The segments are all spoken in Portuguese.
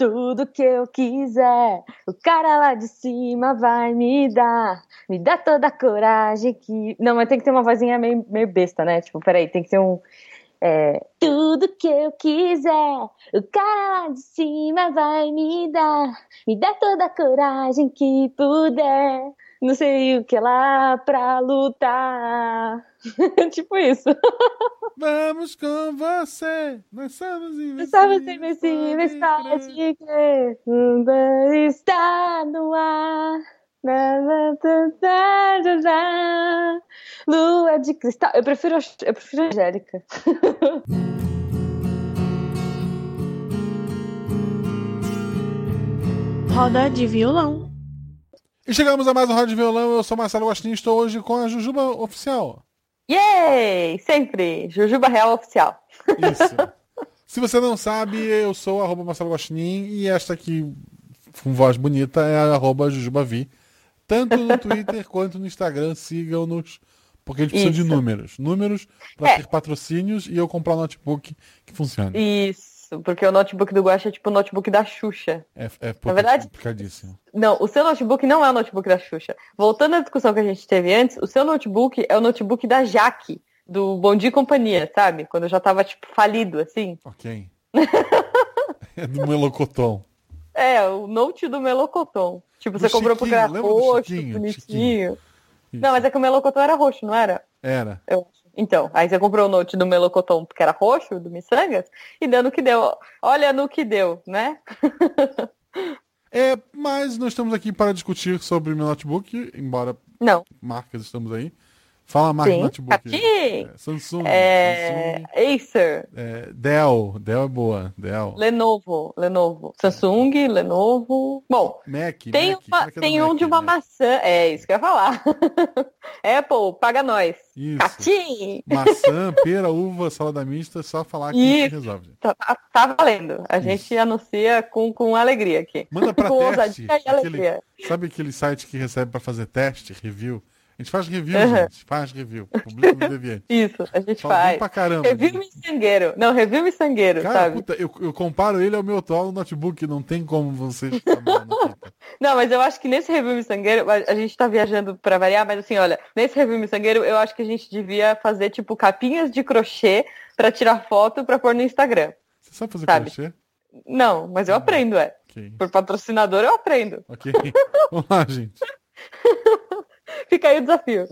tudo que eu quiser. O cara lá de cima vai me dar, me dá toda a coragem que. Não, mas tem que ter uma vozinha meio, meio besta, né? Tipo, peraí, tem que ter um. É, tudo que eu quiser, o cara lá de cima vai me dar, me dá toda a coragem que puder não sei o que lá pra lutar. tipo isso. Vamos com você, nós somos invencíveis. Somos invencíveis, pode crer. Está no ar. Lua de cristal. Eu prefiro, eu prefiro a Angélica. Roda de violão. E chegamos a mais um Roda de Violão. Eu sou Marcelo Gostinho e estou hoje com a Jujuba Oficial. Yay! Sempre! Jujuba Real Oficial. Isso. Se você não sabe, eu sou arroba Marcelo Guaxinim e esta aqui, com voz bonita, é a arroba Jujubavi. Tanto no Twitter quanto no Instagram, sigam-nos, porque a gente precisa Isso. de números. Números para é. ter patrocínios e eu comprar um notebook que funcione. Isso isso, porque o notebook do Guaxa é tipo o notebook da Xuxa. É, é Na verdade, complicadíssimo. Não, o seu notebook não é o notebook da Xuxa. Voltando à discussão que a gente teve antes, o seu notebook é o notebook da Jaque, do Bom Dia e Companhia, sabe? Quando eu já tava, tipo, falido, assim. Ok. é do Melocoton. É, o note do Melocoton. Tipo, do você comprou porque era roxo, bonitinho. Não, mas é que o Melocoton era roxo, não era? Era. Eu acho. Então, aí você comprou o note do Melocoton porque era roxo, do Missangas, e deu no que deu. Olha no que deu, né? é, mas nós estamos aqui para discutir sobre o meu notebook, embora não. marcas estamos aí. Fala a marca Sim. notebook. Aqui. É, Samsung, é... Samsung. Acer. É, Dell. Dell é boa. Dell. Lenovo. Lenovo. Samsung, Lenovo. Bom, Mac, tem, Mac. Uma, tem um de uma Mac. maçã. É isso que eu ia falar. Apple, paga nós. Isso. Catim. Maçã, pera, uva, salada mista, só falar que resolve. Tá, tá, tá valendo. A isso. gente anuncia com, com alegria aqui. Manda pra com teste. Aquele, sabe aquele site que recebe para fazer teste, review? A gente faz review, uhum. gente. Faz review. Publica no Deviante. Isso, a gente faz. Pra caramba, review miçangueiro. Não, review miçangueiro, Cara, sabe? Puta, eu, eu, comparo ele ao meu atual notebook. Não tem como você Não, mas eu acho que nesse review miçangueiro, a gente tá viajando pra variar, mas assim, olha, nesse review miçangueiro, eu acho que a gente devia fazer, tipo, capinhas de crochê pra tirar foto pra pôr no Instagram. Você sabe fazer sabe? crochê? Não, mas eu aprendo, é. Okay. Por patrocinador eu aprendo. Ok. Vamos lá, gente. Fica aí o desafio.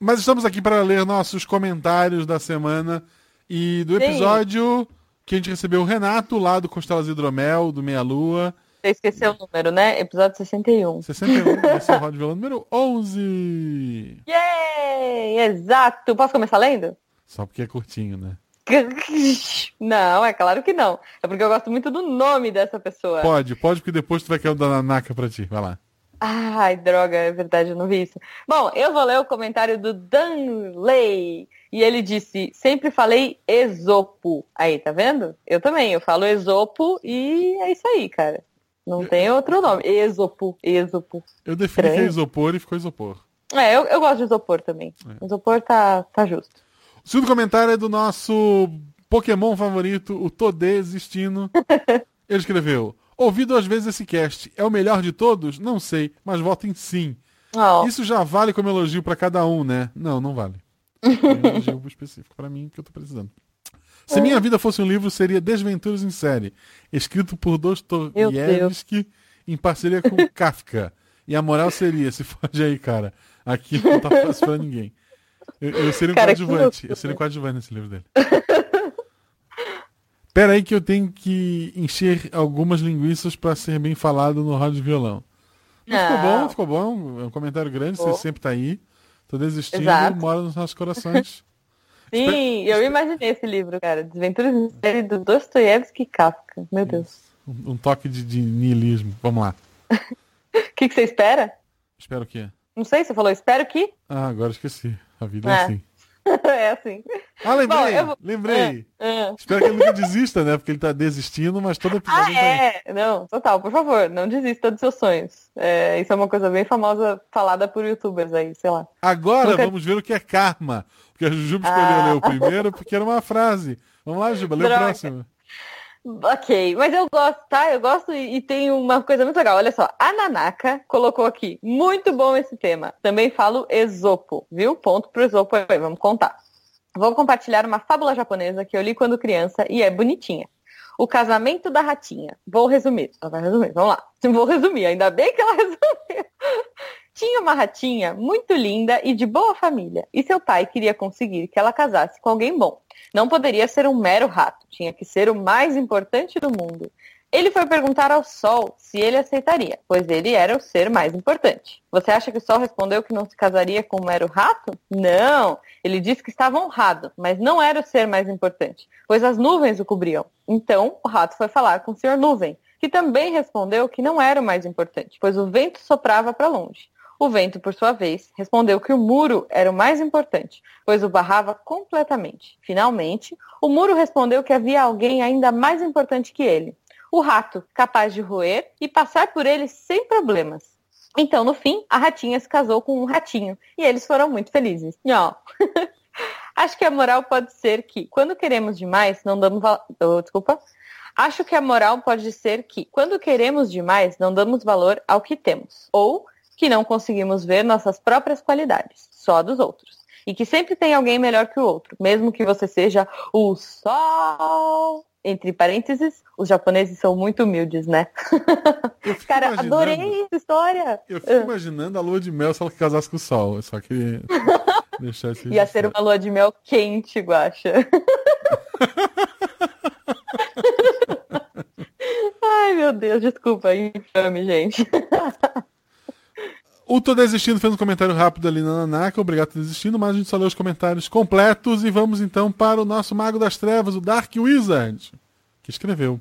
Mas estamos aqui para ler nossos comentários da semana e do episódio Sim. que a gente recebeu o Renato lá do Costelas Hidromel, do Meia Lua. Você esqueceu o número, né? Episódio 61. 61, esse é o Rod Violão número 11. Yay! Exato! Posso começar lendo? Só porque é curtinho, né? Não, é claro que não. É porque eu gosto muito do nome dessa pessoa. Pode, pode, porque depois tu vai querer o da Nanaka pra ti. Vai lá. Ai, droga, é verdade, eu não vi isso. Bom, eu vou ler o comentário do Danley. E ele disse: sempre falei Esopo. Aí, tá vendo? Eu também, eu falo Esopo e é isso aí, cara. Não tem outro nome. Esopo, Esopo. Eu defini que é isopor e ficou isopor. É, eu, eu gosto de isopor também. É. Isopor tá, tá justo. O segundo comentário é do nosso Pokémon favorito, o Todê Existino. ele escreveu: Ouvi duas vezes esse cast. É o melhor de todos? Não sei, mas voto em sim. Oh. Isso já vale como elogio para cada um, né? Não, não vale. É um elogio específico para mim que eu tô precisando. Se minha vida fosse um livro, seria Desventuras em Série, escrito por Dostoiévski em parceria com Kafka. E a moral seria, se foge aí, cara, aqui não tá fácil pra ninguém. Eu, eu seria um cara, coadjuvante. Eu seria um coadjuvante nesse livro dele. Pera aí que eu tenho que encher algumas linguiças para ser bem falado no rádio violão. Mas ficou bom, ficou bom. É um comentário grande, você sempre tá aí. Tô desistindo, Exato. mora nos nossos corações. Sim, eu imaginei esse livro, cara. Desventuras do Dostoiévski e Kafka. Meu Deus. Um, um toque de, de niilismo. Vamos lá. O que, que você espera? Espero o quê? Não sei, você falou espero que. Ah, agora esqueci. A vida é, é assim. é assim. Ah, lembrei, Bom, lembrei. É, é. Espero que ele nunca desista, né? Porque ele tá desistindo, mas todo episódio. Ah, é, tá não, total, por favor, não desista dos seus sonhos. É, isso é uma coisa bem famosa falada por youtubers aí, sei lá. Agora nunca... vamos ver o que é karma. Porque a Jujuba escolheu ah. ler o primeiro porque era uma frase. Vamos lá, Juba, lê o próximo. Ok, mas eu gosto, tá? Eu gosto e, e tem uma coisa muito legal. Olha só, a Nanaka colocou aqui. Muito bom esse tema. Também falo Esopo, viu? Ponto pro Esopo aí, vamos contar. Vou compartilhar uma fábula japonesa que eu li quando criança e é bonitinha. O casamento da ratinha. Vou resumir. Ela vai resumir, vamos lá. Vou resumir, ainda bem que ela resumiu. Tinha uma ratinha muito linda e de boa família, e seu pai queria conseguir que ela casasse com alguém bom. Não poderia ser um mero rato, tinha que ser o mais importante do mundo. Ele foi perguntar ao Sol se ele aceitaria, pois ele era o ser mais importante. Você acha que o Sol respondeu que não se casaria com um mero rato? Não! Ele disse que estava honrado, mas não era o ser mais importante, pois as nuvens o cobriam. Então, o rato foi falar com o Senhor Nuvem, que também respondeu que não era o mais importante, pois o vento soprava para longe. O vento, por sua vez, respondeu que o muro era o mais importante, pois o barrava completamente. Finalmente, o muro respondeu que havia alguém ainda mais importante que ele. O rato, capaz de roer e passar por ele sem problemas. Então, no fim, a ratinha se casou com um ratinho e eles foram muito felizes. Ó. Acho que a moral pode ser que, quando queremos demais, não damos valor. Oh, desculpa. Acho que a moral pode ser que, quando queremos demais, não damos valor ao que temos. Ou que não conseguimos ver nossas próprias qualidades, só dos outros. E que sempre tem alguém melhor que o outro, mesmo que você seja o sol. Entre parênteses, os japoneses são muito humildes, né? Cara, adorei essa história. Eu fico imaginando a lua de mel se ela casasse com o sol. Só queria deixar isso Ia ser uma lua de mel quente, Guaxa. Ai, meu Deus, desculpa, infame, gente. O Tô Desistindo fez um comentário rápido ali na Nanaka, obrigado por desistindo, mas a gente só leu os comentários completos e vamos então para o nosso Mago das Trevas, o Dark Wizard, que escreveu.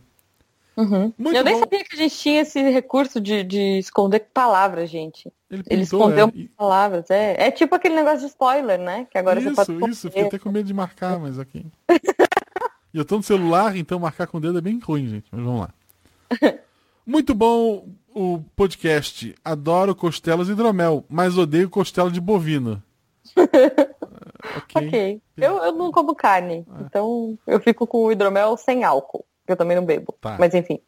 Uhum. Eu bom. nem sabia que a gente tinha esse recurso de, de esconder palavras, gente. Ele, pintou, Ele escondeu é, palavras. É, é tipo aquele negócio de spoiler, né? Que agora isso, você pode. Isso, fiquei até com medo de marcar, mas aqui. e eu tô no celular, então marcar com o dedo é bem ruim, gente. Mas vamos lá. Muito bom o podcast. Adoro costelas e hidromel, mas odeio costela de bovino. ok. okay. Eu, eu não como carne, ah. então eu fico com o hidromel sem álcool, que eu também não bebo. Tá. Mas enfim.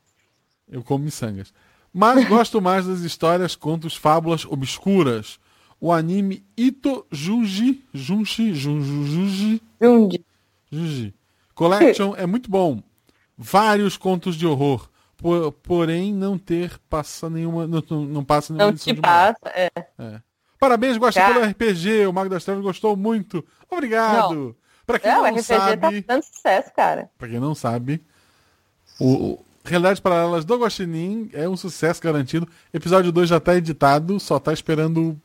Eu como miçangas. Mas gosto mais das histórias, contos, fábulas obscuras. O anime Ito Juji, Junji, Junji, Junji, Junji Collection é muito bom. Vários contos de horror por, porém não ter passa nenhuma. Não, não passa nenhuma não te passa, é. é. Parabéns, gosta pelo RPG. O Mago das Trevas gostou muito. Obrigado. Para quem é, não o RPG tá sabe. Tá dando sucesso, cara. Para quem não sabe, o, o Realidades Paralelas do Guaxinim é um sucesso garantido. Episódio 2 já está editado, só está esperando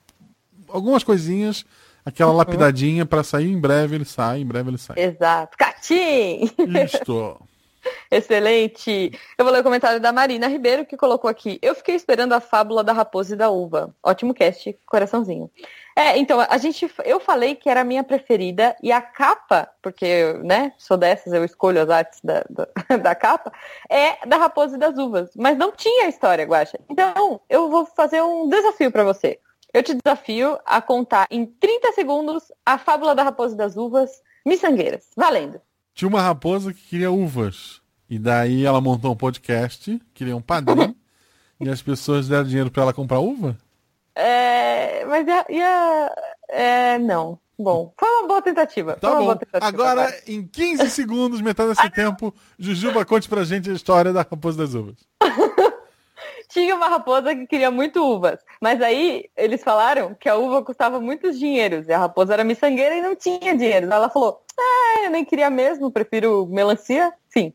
algumas coisinhas, aquela uhum. lapidadinha para sair em breve ele sai, em breve ele sai. Exato. Catim! Isto. Excelente. Eu vou ler o comentário da Marina Ribeiro, que colocou aqui. Eu fiquei esperando a fábula da raposa e da uva. Ótimo cast, coraçãozinho. É, então, a gente, eu falei que era a minha preferida e a capa, porque, né, sou dessas, eu escolho as artes da, da, da capa, é da raposa e das uvas. Mas não tinha história, Guaxa. Então, eu vou fazer um desafio para você. Eu te desafio a contar em 30 segundos a fábula da raposa e das uvas miçangueiras. Valendo. Tinha uma raposa que queria uvas. E daí ela montou um podcast, queria um padrinho. e as pessoas deram dinheiro para ela comprar uva? É, mas ia, ia é, não. Bom, foi uma boa tentativa. Tá bom. Tentativa, agora, cara. em 15 segundos, metade desse tempo, Jujuba, conte pra gente a história da raposa das uvas. Tinha uma raposa que queria muito uvas, mas aí eles falaram que a uva custava muitos dinheiros e a raposa era miçangueira e não tinha dinheiro. Ela falou: ah, eu nem queria mesmo, prefiro melancia. Sim.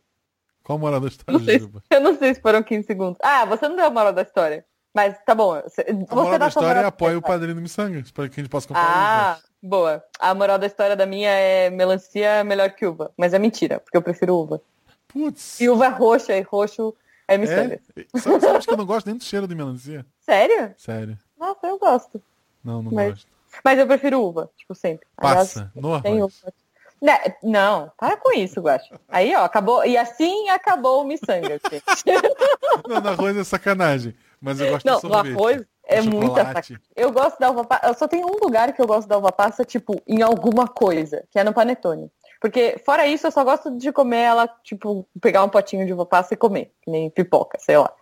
Qual a moral da história, não Eu não sei se foram 15 segundos. Ah, você não deu a moral da história. Mas tá bom. Você, a moral da história é apoia o padrinho do Missangas, para que a gente possa comprar Ah, boa. A moral da história da minha é melancia melhor que uva. Mas é mentira, porque eu prefiro uva. Putz. E uva é roxa, e roxo é miçangas. É? Sabe, sabe que eu não gosto nem do cheiro de melancia? Sério? Sério. Nossa, eu gosto. Não, não mas... gosto. Mas eu prefiro uva, tipo, sempre. Passa, arroz. Né, não, para com isso, Guacho. Aí, ó, acabou. E assim acabou o miçanga, Não, no arroz é sacanagem. Mas eu gosto não, de sorvete. No arroz é muita sacanagem. Eu gosto da uva passa. Eu só tenho um lugar que eu gosto da uva passa, tipo, em alguma coisa, que é no panetone. Porque, fora isso, eu só gosto de comer ela, tipo, pegar um potinho de uva passa e comer, que nem pipoca, sei lá.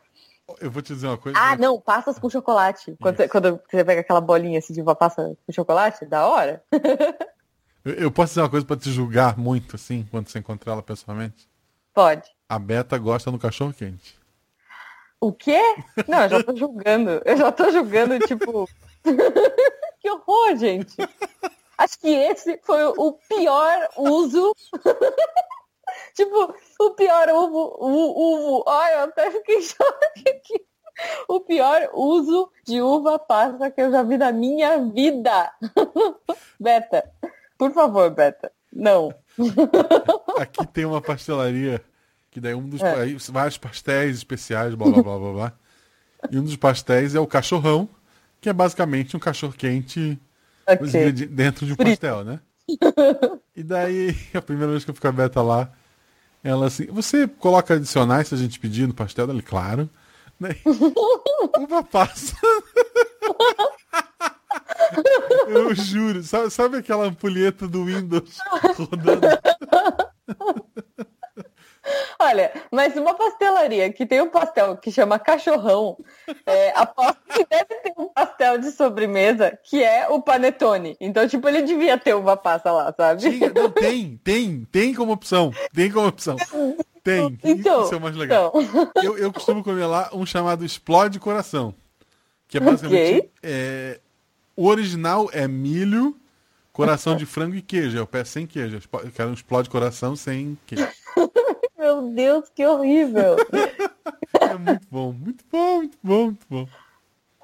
Eu vou te dizer uma coisa. Ah, não, passas com chocolate. Quando, você, quando você pega aquela bolinha assim de uva passa com chocolate, da hora. Eu, eu posso dizer uma coisa pra te julgar muito, assim, quando você encontrar ela pessoalmente? Pode. A Beta gosta do cachorro quente. O quê? Não, eu já tô julgando. Eu já tô julgando, tipo. que horror, gente. Acho que esse foi o pior uso. tipo, o pior uvo, uvo. Ai, eu até fiquei choque aqui. O pior uso de uva passa que eu já vi na minha vida. Beta, por favor, Beta. Não. Aqui tem uma pastelaria que daí um dos é. vários pastéis especiais, blá blá blá blá blá. E um dos pastéis é o cachorrão, que é basicamente um cachorro quente okay. dentro de um pastel, né? e daí, a primeira vez que eu fico aberta lá, ela assim, você coloca adicionais se a gente pedir no pastel? Ele, claro. Daí, uva passa. Eu juro, sabe, sabe aquela ampulheta do Windows rodando? Olha, mas uma pastelaria que tem um pastel que chama cachorrão, é, aposto que deve ter um pastel de sobremesa que é o panetone. Então, tipo, ele devia ter uva passa lá, sabe? Sim, não, tem, tem, tem como opção. Tem como opção. Tem. Então, Isso é o mais legal. Então. Eu, eu costumo comer lá um chamado Explode Coração. Que é basicamente. Okay. É, o original é milho, coração de frango e queijo. É o pé sem queijo. Eu quero um Explode Coração sem queijo. Meu Deus, que horrível. é muito bom, muito bom, muito bom, muito bom.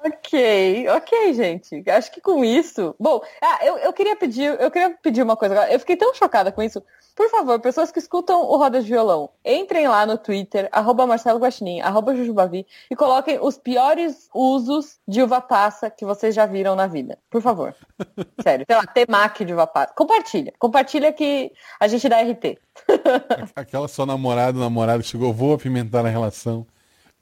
Ok, ok, gente. Acho que com isso. Bom, ah, eu, eu queria pedir, eu queria pedir uma coisa agora. Eu fiquei tão chocada com isso. Por favor, pessoas que escutam o Roda de Violão, entrem lá no Twitter, arroba Marcelo Guaxinim, arroba Jujubavi, e coloquem os piores usos de uva passa que vocês já viram na vida. Por favor. Sério. Sei lá, temaki de uva passa. Compartilha. Compartilha que a gente dá RT. Aquela sua namorada, namorado chegou, vou apimentar a relação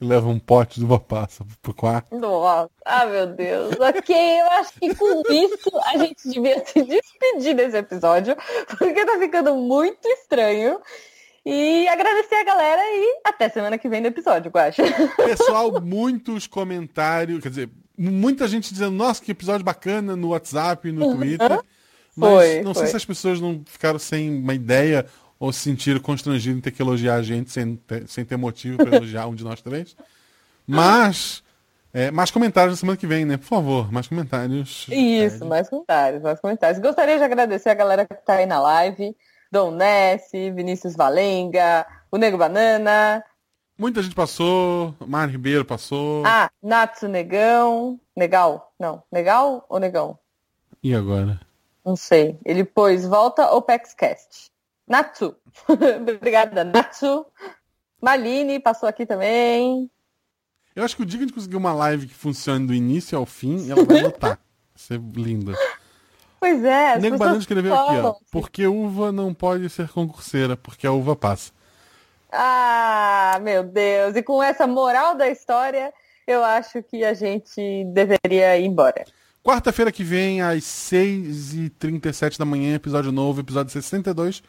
leva um pote de uva passa pro quarto. Nossa, ah, meu Deus. Ok, eu acho que com isso a gente devia se despedir desse episódio, porque tá ficando muito estranho. E agradecer a galera e até semana que vem no episódio, eu acho. Pessoal, muitos comentários, quer dizer, muita gente dizendo, nossa, que episódio bacana no WhatsApp, no Twitter. Mas foi, não foi. sei se as pessoas não ficaram sem uma ideia ou se sentiram constrangidos em ter que elogiar a gente sem ter, sem ter motivo para elogiar um de nós três. Mas, é, mais comentários na semana que vem, né? Por favor, mais comentários. Isso, mais comentários, mais comentários. Gostaria de agradecer a galera que está aí na live. Dom Ness, Vinícius Valenga, o Nego Banana. Muita gente passou, Mar Ribeiro passou. Ah, Natsu Negão. Negal? Não. Negal ou Negão? E agora? Não sei. Ele pôs volta ou PEXCast. Natsu. Obrigada, Natsu. Maline passou aqui também. Eu acho que o dia que a gente conseguir uma live que funcione do início ao fim, ela vai lotar. Ser linda. Pois é. O Nego Banana escreveu aqui, ó. Porque uva não pode ser concurseira, porque a uva passa. Ah, meu Deus. E com essa moral da história, eu acho que a gente deveria ir embora. Quarta-feira que vem, às 6h37 da manhã, episódio novo, episódio 62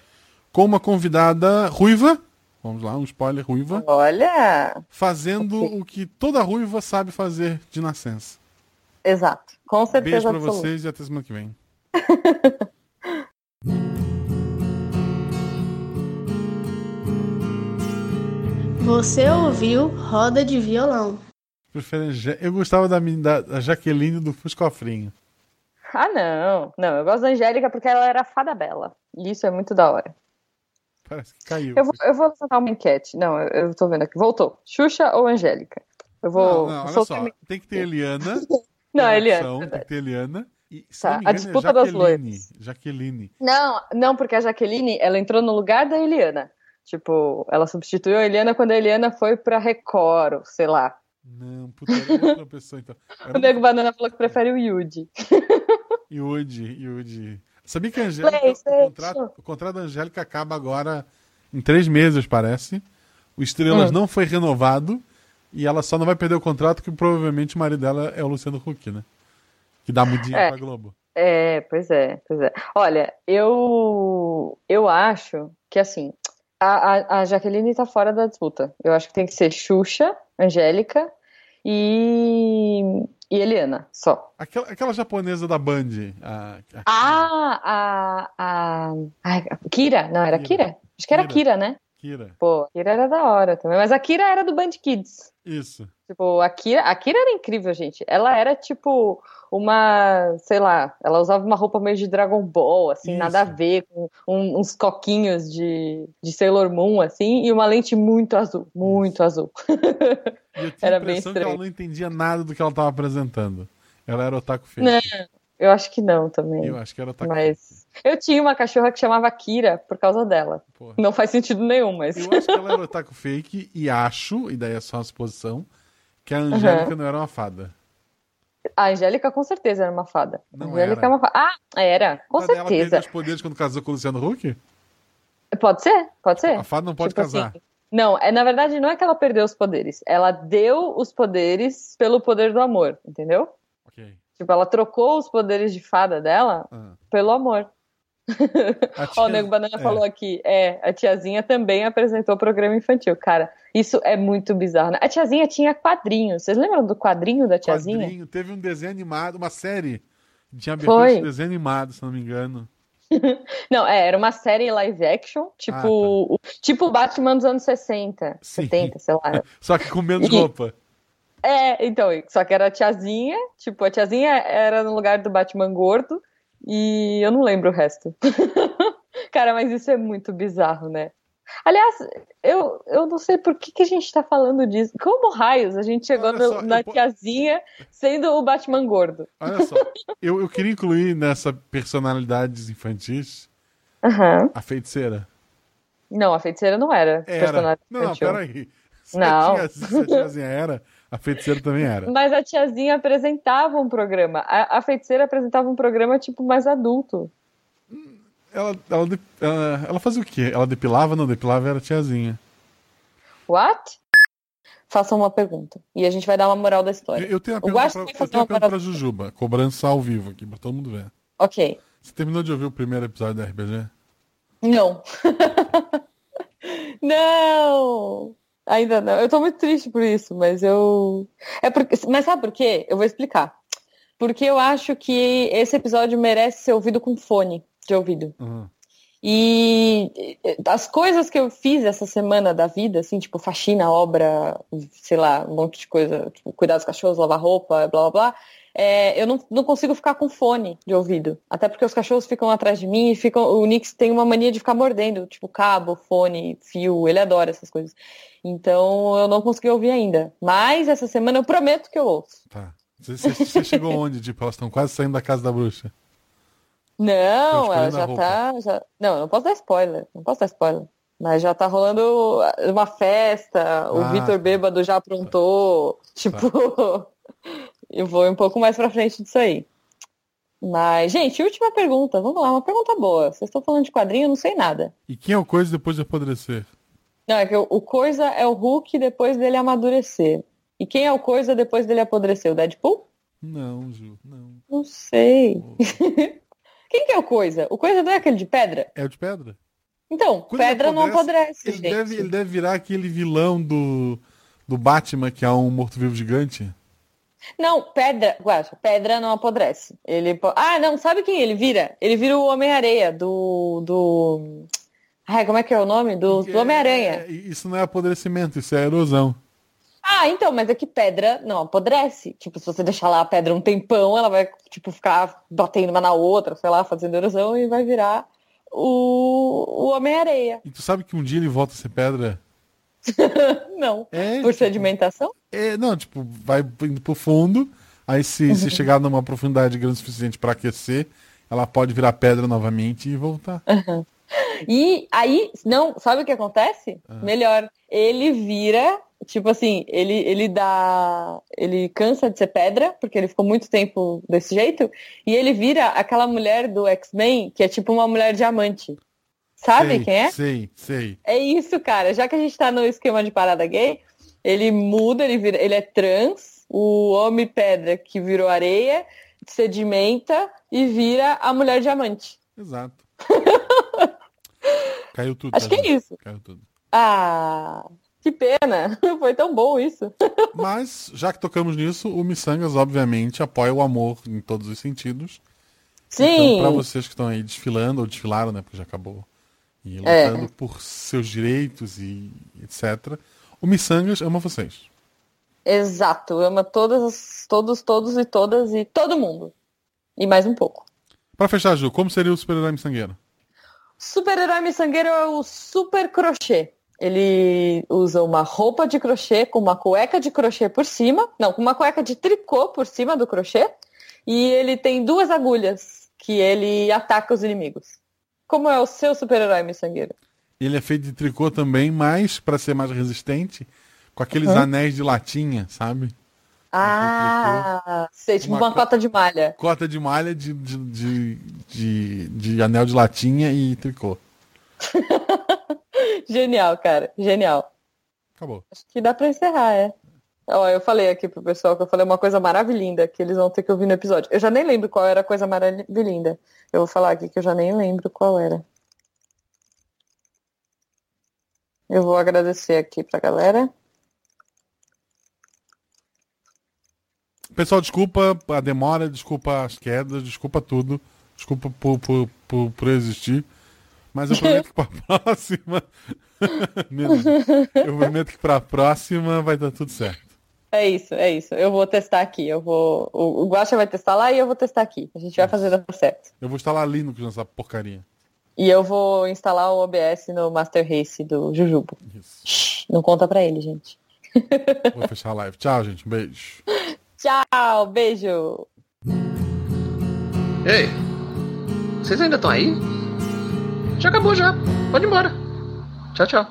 com uma convidada ruiva. Vamos lá, um spoiler ruiva. Olha! Fazendo okay. o que toda ruiva sabe fazer de nascença. Exato. Com certeza. Beijo pra vocês e até semana que vem. Você ouviu Roda de Violão. Eu gostava da, da Jaqueline do Fuscofrinho. Ah, não. Não, eu gosto da Angélica porque ela era fada bela. E isso é muito da hora. Parece que caiu. Eu vou, eu vou levantar uma enquete. Não, eu, eu tô vendo aqui. Voltou. Xuxa ou Angélica? Eu vou. Não, não olha só. Tem que ter Eliana. não, Eliana. Opção, tem que ter Eliana. E, tá, a é disputa é das loiras. Jaqueline. Não, não, porque a Jaqueline, ela entrou no lugar da Eliana. Tipo, ela substituiu a Eliana quando a Eliana foi pra Record, sei lá. Não, puta, era outra pessoa então. Era o Nego Banana falou que prefere o Yudi. Yudi, Yudi. Sabia que a Angélica, o, contrato, o contrato da Angélica acaba agora em três meses, parece. O Estrelas hum. não foi renovado e ela só não vai perder o contrato que provavelmente o marido dela é o Luciano Huck, né? Que dá muito dinheiro é. pra Globo. É, pois é, pois é. Olha, eu, eu acho que assim, a, a, a Jaqueline tá fora da disputa. Eu acho que tem que ser Xuxa, Angélica e, e Eliana, só. Aquela, aquela japonesa da Band. A, a- Ah, a, a, Kira, não, era Kira. Kira? Acho que era Kira. Kira, né? Kira. Pô, a Kira era da hora também, mas a Kira era do Band Kids. Isso. Tipo, a Kira, a Kira era incrível, gente. Ela era tipo uma, sei lá, ela usava uma roupa meio de Dragon Ball, assim, Isso. nada a ver, com um- uns coquinhos de, de Sailor Moon, assim, e uma lente muito azul, muito azul. E eu tinha Era a bem impressão que ela não entendia nada do que ela tava apresentando. Ela era otaku fake. Não, eu acho que não também. Eu acho que era otaku Mas eu tinha uma cachorra que chamava Kira por causa dela. Porra. Não faz sentido nenhum, mas. Eu acho que ela era otaku fake e acho, e daí é só uma suposição, que a Angélica não era uma fada. A Angélica com certeza era uma fada. Não a Angélica era. é uma fada. Ah, era, com Mas daí Ela perdeu certeza. os poderes quando casou com o Luciano Huck? Pode ser, pode ser. A fada não pode Tipo casar. assim, não, é, na verdade não é que ela perdeu os poderes. Ela deu os poderes pelo poder do amor, entendeu? Ok. Tipo, ela trocou os poderes de fada dela Ah. pelo amor. A Ó, tia- o Nego Banana é. falou aqui, é, a tiazinha também apresentou programa infantil. Cara, isso é muito bizarro. né? A tiazinha tinha quadrinhos. Vocês lembram do quadrinho da tiazinha? Quadrinho, teve um desenho animado, uma série. Tinha abertura Foi. de desenho animado, se não me engano. Não, é, era uma série live action, tipo, Ah, tá. o- tipo o Batman dos anos 60, Sim. 70, sei lá. Só que com menos E- roupa. É, então, só que era a tiazinha, tipo, a tiazinha era no lugar do Batman gordo e eu não lembro o resto. Cara, mas isso é muito bizarro, né? Aliás, eu, eu não sei por que, que a gente tá falando disso. Como raios a gente chegou no- só, na tiazinha sendo o Batman gordo? Olha só, eu, eu queria incluir nessa personalidades infantis Aham. a feiticeira. Não, a feiticeira não era. Era. personagem Não, não, infantil. peraí. Se Não. A tiazinha era, a feiticeira também era. Mas a tiazinha apresentava um programa. A, a feiticeira apresentava um programa, tipo, mais adulto. Ela, ela, ela, ela fazia o quê? Ela depilava? Não, depilava era a tiazinha. What? Faça uma pergunta. E a gente vai dar uma moral da Eu, história. eu tenho uma pergunta, pra, eu tenho uma pergunta pra Jujuba. Cobrança ao vivo aqui, pra todo mundo ver. Ok. Você terminou de ouvir o primeiro episódio da RPG? Não. não! Ainda não. Eu tô muito triste por isso, mas eu. É porque... Mas sabe por quê? Eu vou explicar. Porque eu acho que esse episódio merece ser ouvido com fone de ouvido. Uhum. E as coisas que eu fiz essa semana da vida, assim, tipo faxina, obra, sei lá, um monte de coisa, tipo, cuidar dos cachorros, lavar roupa, blá blá blá, é, eu não, não consigo ficar com fone de ouvido. Até porque os cachorros ficam atrás de mim e ficam. O Nix tem uma mania de ficar mordendo, tipo, cabo, fone, fio, ele adora essas coisas. Então eu não consegui ouvir ainda. Mas essa semana eu prometo que eu ouço. Tá. Você, você- chegou onde? Tipo, elas estão quase saindo da casa da bruxa. Não, ela já roupa. tá. Já... Não, eu não posso dar spoiler. Não posso dar spoiler. Mas já tá rolando uma festa, o Ah, Vitor tá. Bêbado já aprontou. Tipo, eu vou um pouco mais pra frente disso aí. Mas, gente, última pergunta. Vamos lá, uma pergunta boa. Vocês estão falando de quadrinho, eu não sei nada. E quem é o coisa depois de apodrecer? Não, é que o, o coisa é o Hulk depois dele amadurecer. E quem é o coisa depois dele apodrecer? O Deadpool? Não, Ju, não. Não sei. Quem que é o coisa? O coisa não é aquele de pedra? É o de pedra? Então, pedra não apodrece, Ele gente. deve, ele deve virar aquele vilão do, do Batman, que é um morto-vivo gigante. Não, pedra, Guaxa, pedra não apodrece. Ele Ah, não, sabe quem ele vira? Ele vira o Homem-Areia do do Ai, como é que é o nome? Do, do Homem-Aranha. É, isso não é apodrecimento, isso é erosão. Ah, então, mas é que pedra não apodrece. Tipo, se você deixar lá a pedra um tempão, ela vai, tipo, ficar batendo uma na outra, sei lá, fazendo erosão e vai virar o, o Homem-Areia. E tu sabe que um dia ele volta a ser pedra? Não. É, Por tipo, sedimentação? é, não, tipo, vai indo pro fundo, aí se, Uhum. se chegar numa profundidade grande o suficiente pra aquecer, ela pode virar pedra novamente e voltar. E aí, não, sabe o que acontece? Melhor, ele vira, tipo assim, ele, ele dá. Ele cansa de ser pedra, porque ele ficou muito tempo desse jeito, e ele vira aquela mulher do X-Men, que é tipo uma mulher diamante. Sabe sei, quem é? Sei, sei. É isso, cara. Já que a gente tá no esquema de parada gay, ele muda, ele vira, ele é trans, o homem pedra que virou areia, sedimenta e vira a mulher diamante. Exato. Caiu tudo. Acho tá, que é gente? isso. Caiu tudo. Ah, que pena. Foi tão bom isso. Mas, já que tocamos nisso, o Missangas, obviamente, apoia o amor em todos os sentidos. Sim. Então, para vocês que estão aí desfilando, ou desfilaram, né? Porque já acabou. E É. lutando por seus direitos e etc. O Missangas ama vocês. Exato. Ama todas, as- todos, todos e todas e todo mundo. E mais um pouco. Pra fechar, Ju, como seria o super-herói miçangueiro? Super-herói miçangueiro é o super crochê. Ele usa uma roupa de crochê com uma cueca de crochê por cima. Não, com uma cueca de tricô por cima do crochê. E ele tem duas agulhas que ele ataca os inimigos. Como é o seu super-herói miçangueiro? Ele é feito de tricô também, mas para ser mais resistente, com aqueles Uhum. anéis de latinha, sabe? Ah, sei, tipo Uma uma, co- cota de malha. Cota de malha de, de, de, de, de anel de latinha e tricô. Genial, cara. Genial. Acabou. Acho que dá pra encerrar, é. Ó, eu falei aqui pro pessoal que eu falei uma coisa maravilhinda que eles vão ter que ouvir no episódio. Eu já nem lembro qual era a coisa maravilhinda. Eu vou falar aqui que eu já nem lembro qual era. Eu vou agradecer aqui pra galera. Pessoal, desculpa a demora, desculpa as quedas, desculpa tudo. Desculpa por, por, por, por existir. Mas eu prometo que pra próxima. Meu Deus. eu prometo que pra próxima vai dar tudo certo. É isso, é isso. Eu vou testar aqui. Eu vou. O, o Guaxa vai testar lá e eu vou testar aqui. A gente vai fazer dar certo. Eu vou instalar Linux nessa porcaria. E eu vou instalar o OBS no Master Race do Jujubo. Isso. Não conta pra ele, gente. Vou fechar a live. Tchau, gente. Um beijo. Tchau, beijo. Ei, vocês ainda estão aí? Já acabou já. Pode ir embora. Tchau, tchau.